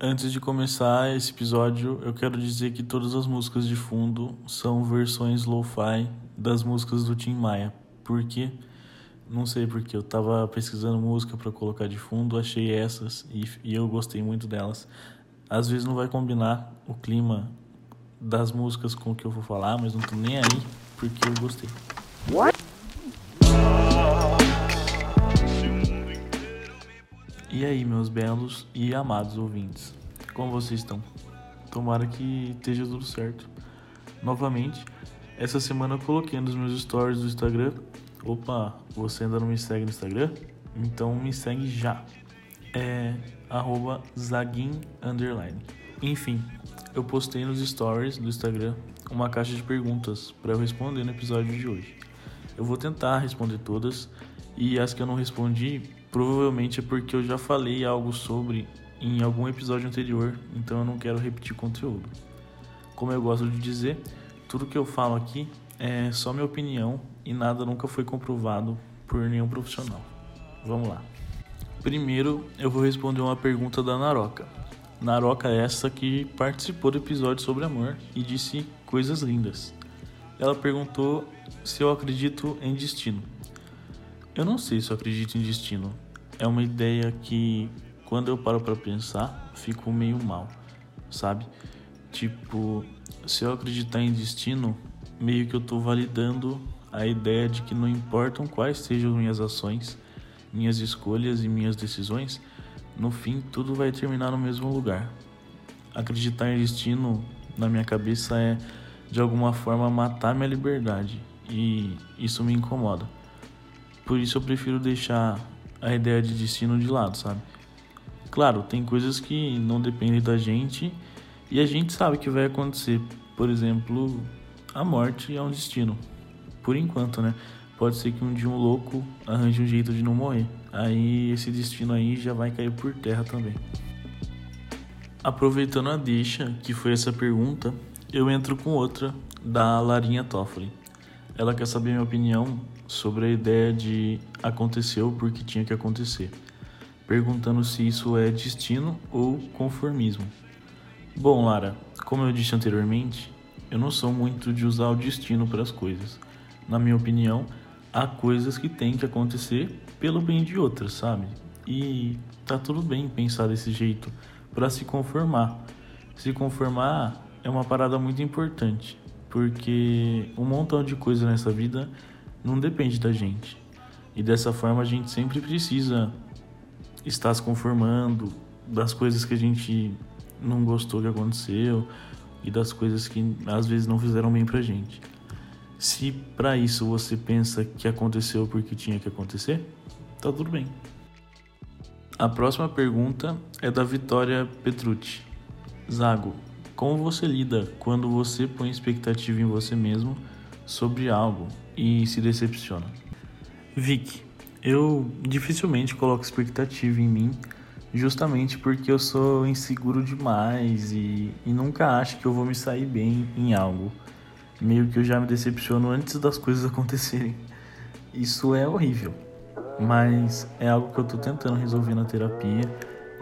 Antes de começar esse episódio, eu quero dizer que todas as músicas de fundo são versões lo-fi das músicas do Tim Maia. Por quê? Não sei porque eu tava pesquisando música para colocar de fundo, achei essas e, e eu gostei muito delas. Às vezes não vai combinar o clima das músicas com o que eu vou falar, mas não tô nem aí porque eu gostei. What? E aí, meus belos e amados ouvintes, como vocês estão? Tomara que esteja tudo certo. Novamente, essa semana eu coloquei nos meus stories do Instagram. Opa, você ainda não me segue no Instagram? Então me segue já. É Underline. Enfim, eu postei nos stories do Instagram uma caixa de perguntas para eu responder no episódio de hoje. Eu vou tentar responder todas e as que eu não respondi Provavelmente é porque eu já falei algo sobre em algum episódio anterior, então eu não quero repetir conteúdo. Como eu gosto de dizer, tudo que eu falo aqui é só minha opinião e nada nunca foi comprovado por nenhum profissional. Vamos lá. Primeiro, eu vou responder uma pergunta da Naroca. Naroca é essa que participou do episódio sobre amor e disse coisas lindas. Ela perguntou se eu acredito em destino. Eu não sei se eu acredito em destino. É uma ideia que, quando eu paro para pensar, fico meio mal, sabe? Tipo, se eu acreditar em destino, meio que eu tô validando a ideia de que não importam quais sejam minhas ações, minhas escolhas e minhas decisões, no fim tudo vai terminar no mesmo lugar. Acreditar em destino, na minha cabeça, é de alguma forma matar minha liberdade e isso me incomoda. Por isso eu prefiro deixar a ideia de destino de lado, sabe? Claro, tem coisas que não dependem da gente e a gente sabe que vai acontecer. Por exemplo, a morte é um destino. Por enquanto, né? Pode ser que um dia um louco arranje um jeito de não morrer. Aí esse destino aí já vai cair por terra também. Aproveitando a deixa, que foi essa pergunta, eu entro com outra da Larinha Toffoli. Ela quer saber minha opinião sobre a ideia de aconteceu porque tinha que acontecer, perguntando se isso é destino ou conformismo. Bom, Lara, como eu disse anteriormente, eu não sou muito de usar o destino para as coisas. Na minha opinião, há coisas que têm que acontecer pelo bem de outras, sabe? E tá tudo bem pensar desse jeito para se conformar. Se conformar é uma parada muito importante, porque um montão de coisa nessa vida não depende da gente. E dessa forma a gente sempre precisa estar se conformando das coisas que a gente não gostou que aconteceu e das coisas que às vezes não fizeram bem pra gente. Se para isso você pensa que aconteceu porque tinha que acontecer, tá tudo bem. A próxima pergunta é da Vitória Petrucci. Zago, como você lida quando você põe expectativa em você mesmo sobre algo e se decepciona. Vic, eu dificilmente coloco expectativa em mim, justamente porque eu sou inseguro demais e, e nunca acho que eu vou me sair bem em algo. Meio que eu já me decepciono antes das coisas acontecerem. Isso é horrível, mas é algo que eu tô tentando resolver na terapia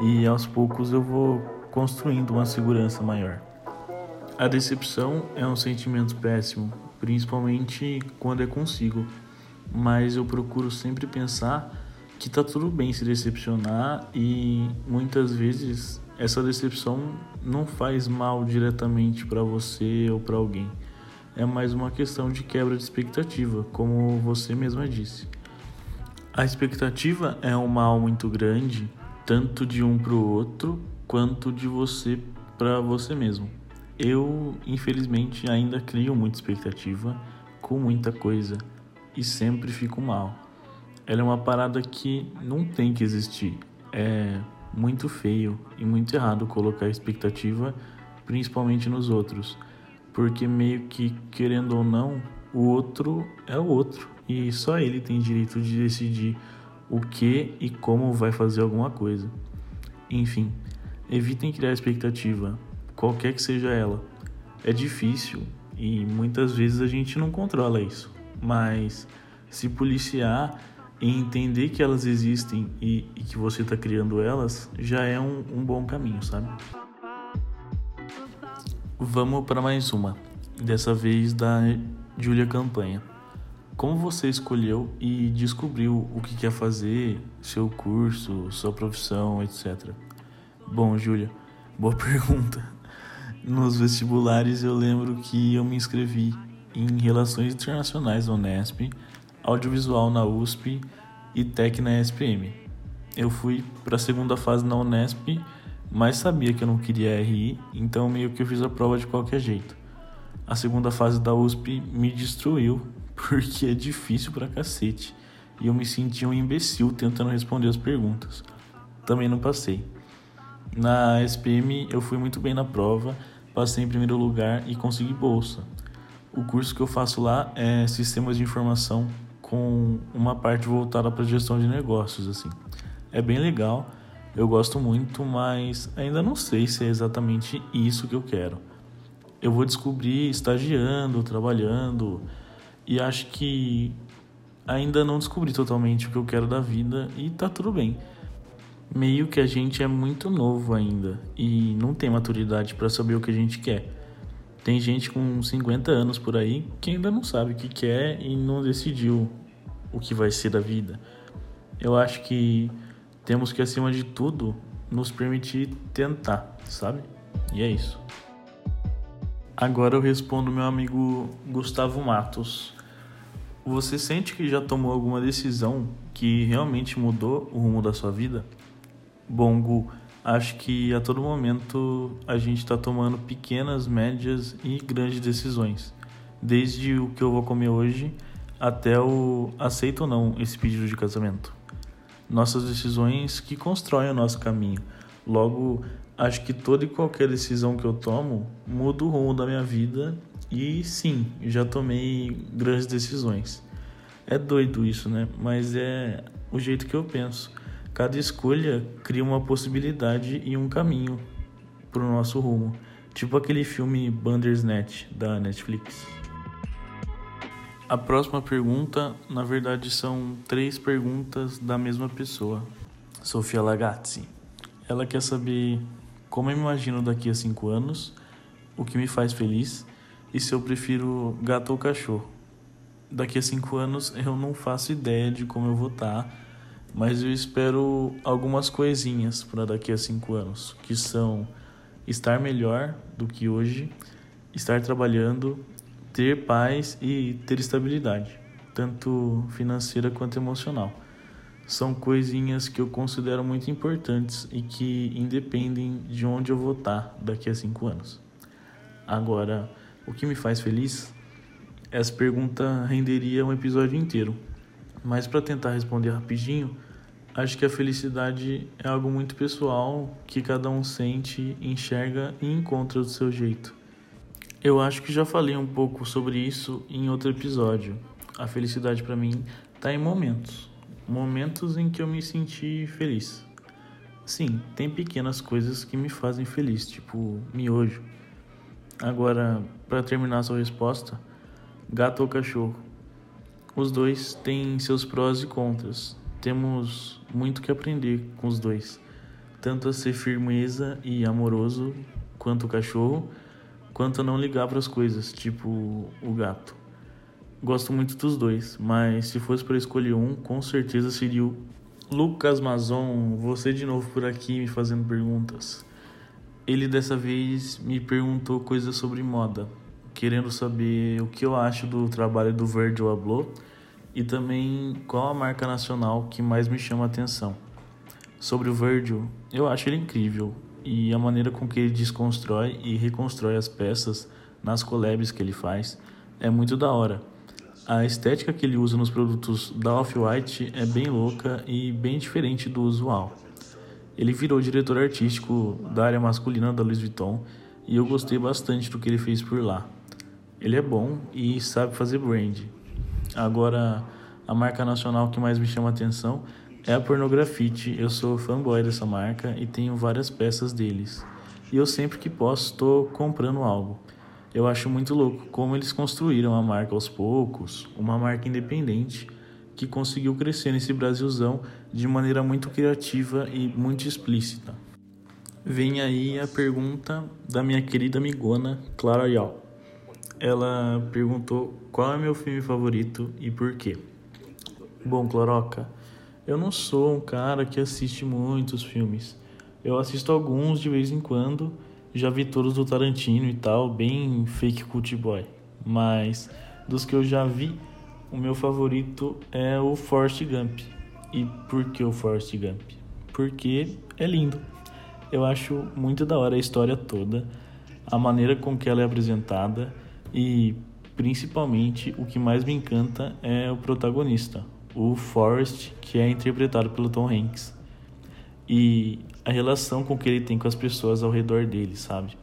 e aos poucos eu vou construindo uma segurança maior. A decepção é um sentimento péssimo, principalmente quando é consigo, mas eu procuro sempre pensar que tá tudo bem se decepcionar e muitas vezes essa decepção não faz mal diretamente para você ou para alguém. É mais uma questão de quebra de expectativa, como você mesma disse. A expectativa é um mal muito grande, tanto de um para o outro quanto de você para você mesmo. Eu, infelizmente, ainda crio muita expectativa com muita coisa e sempre fico mal. Ela é uma parada que não tem que existir. É muito feio e muito errado colocar expectativa, principalmente nos outros, porque meio que querendo ou não, o outro é o outro e só ele tem direito de decidir o que e como vai fazer alguma coisa. Enfim, evitem criar expectativa, qualquer que seja ela. É difícil e muitas vezes a gente não controla isso, mas se policiar E entender que elas existem e, e que você está criando elas já é um, um bom caminho, sabe? Vamos para mais uma, dessa vez da Júlia Campanha. Como você escolheu e descobriu o que quer fazer, seu curso, sua profissão, etc? Bom, Júlia, boa pergunta. Nos vestibulares eu lembro que eu me inscrevi em Relações Internacionais na Unesp, Audiovisual na USP e Tec na SPM. Eu fui para a segunda fase na Unesp, mas sabia que eu não queria RI, então meio que eu fiz a prova de qualquer jeito. A segunda fase da USP me destruiu porque é difícil pra cacete. E eu me senti um imbecil tentando responder as perguntas. Também não passei. Na SPM eu fui muito bem na prova, passei em primeiro lugar e consegui bolsa. O curso que eu faço lá é Sistemas de Informação com uma parte voltada para gestão de negócios assim. É bem legal, eu gosto muito, mas ainda não sei se é exatamente isso que eu quero. Eu vou descobrir estagiando, trabalhando, e acho que ainda não descobri totalmente o que eu quero da vida e tá tudo bem. Meio que a gente é muito novo ainda e não tem maturidade para saber o que a gente quer. Tem gente com 50 anos por aí que ainda não sabe o que quer e não decidiu o que vai ser da vida. Eu acho que temos que, acima de tudo, nos permitir tentar, sabe? E é isso. Agora eu respondo meu amigo Gustavo Matos. Você sente que já tomou alguma decisão que realmente mudou o rumo da sua vida? Bom, Gu, acho que a todo momento a gente está tomando pequenas, médias e grandes decisões. Desde o que eu vou comer hoje até o aceito ou não esse pedido de casamento. Nossas decisões que constroem o nosso caminho. Logo, acho que toda e qualquer decisão que eu tomo muda o rumo da minha vida e sim, já tomei grandes decisões. É doido isso, né? Mas é o jeito que eu penso. Cada escolha cria uma possibilidade e um caminho para o nosso rumo. Tipo aquele filme Bandersnatch da Netflix. A próxima pergunta, na verdade, são três perguntas da mesma pessoa, Sofia Lagazzi. Ela quer saber como eu me imagino daqui a cinco anos, o que me faz feliz e se eu prefiro gato ou cachorro. Daqui a cinco anos eu não faço ideia de como eu vou estar, tá, mas eu espero algumas coisinhas para daqui a cinco anos, que são estar melhor do que hoje, estar trabalhando, ter paz e ter estabilidade, tanto financeira quanto emocional. São coisinhas que eu considero muito importantes e que independem de onde eu vou estar daqui a cinco anos. Agora, o que me faz feliz? Essa pergunta renderia um episódio inteiro, mas para tentar responder rapidinho, acho que a felicidade é algo muito pessoal que cada um sente, enxerga e encontra do seu jeito. Eu acho que já falei um pouco sobre isso em outro episódio. A felicidade para mim está em momentos, momentos em que eu me senti feliz. Sim, tem pequenas coisas que me fazem feliz, tipo miojo Agora, para terminar sua resposta, gato ou cachorro? Os dois têm seus prós e contras. Temos muito que aprender com os dois, tanto a ser firmeza e amoroso quanto o cachorro, quanto a não ligar para as coisas, tipo o gato. Gosto muito dos dois, mas se fosse para escolher um, com certeza seria o Lucas Mazon. Você de novo por aqui me fazendo perguntas. Ele dessa vez me perguntou coisas sobre moda, querendo saber o que eu acho do trabalho do Virgil Abloh e também qual a marca nacional que mais me chama a atenção. Sobre o Virgil, eu acho ele incrível e a maneira com que ele desconstrói e reconstrói as peças nas collabs que ele faz é muito da hora. A estética que ele usa nos produtos da Off-White é bem louca e bem diferente do usual. Ele virou diretor artístico da área masculina da Louis Vuitton e eu gostei bastante do que ele fez por lá. Ele é bom e sabe fazer brand. Agora, a marca nacional que mais me chama atenção é a Pornografite. Eu sou fanboy dessa marca e tenho várias peças deles. E eu sempre que posso estou comprando algo. Eu acho muito louco como eles construíram a marca aos poucos, uma marca independente que conseguiu crescer nesse Brasilzão de maneira muito criativa e muito explícita. Vem aí a pergunta da minha querida amigona Clara Yal. Ela perguntou qual é meu filme favorito e por quê. Bom, Cloroca, eu não sou um cara que assiste muitos filmes. Eu assisto alguns de vez em quando, já vi todos do Tarantino e tal, bem fake cult boy. Mas dos que eu já vi, o meu favorito é o Forrest Gump. E por que o Forrest Gump? Porque é lindo. Eu acho muito da hora a história toda, a maneira com que ela é apresentada e principalmente o que mais me encanta é o protagonista, o Forrest, que é interpretado pelo Tom Hanks. E a relação com que ele tem com as pessoas ao redor dele, sabe?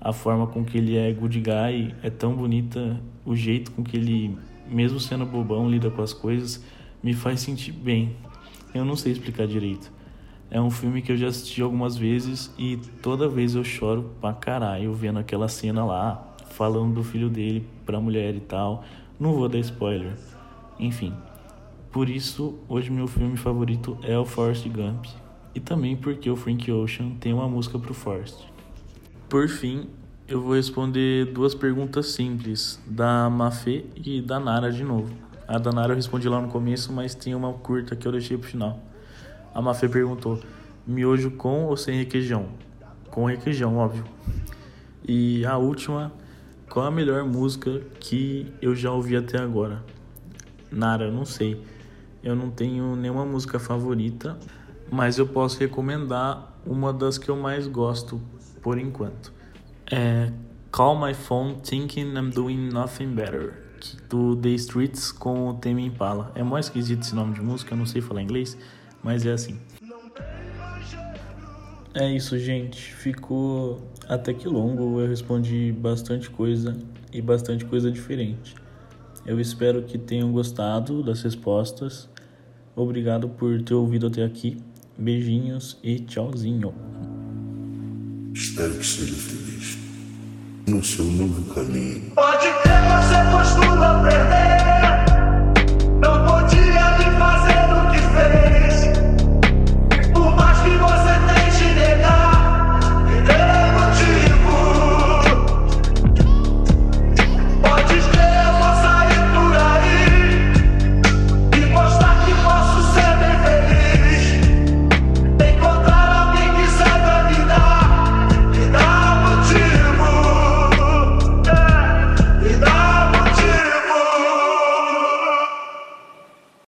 A forma com que ele é good guy é tão bonita, o jeito com que ele mesmo sendo bobão, lida com as coisas, me faz sentir bem. Eu não sei explicar direito. É um filme que eu já assisti algumas vezes e toda vez eu choro pra caralho vendo aquela cena lá, falando do filho dele pra mulher e tal. Não vou dar spoiler. Enfim. Por isso, hoje meu filme favorito é o Forrest Gump. E também porque o Frank Ocean tem uma música pro Forrest. Por fim, eu vou responder duas perguntas simples, da Mafê e da Nara de novo. A da Nara eu respondi lá no começo, mas tem uma curta que eu deixei pro final. A Mafê perguntou: miojo com ou sem requeijão? Com requeijão, óbvio. E a última: qual a melhor música que eu já ouvi até agora? Nara, não sei. Eu não tenho nenhuma música favorita, mas eu posso recomendar uma das que eu mais gosto por enquanto é Call My Phone Thinking I'm Doing Nothing Better, do The Streets com o Tame Impala. É mais esquisito esse nome de música, eu não sei falar inglês, mas é assim. É isso, gente. Ficou até que longo. Eu respondi bastante coisa e bastante coisa diferente. Eu espero que tenham gostado das respostas. Obrigado por ter ouvido até aqui. Beijinhos e tchauzinho. Espero que seja feliz no seu novo caminho. Pode ter, você costuma perder.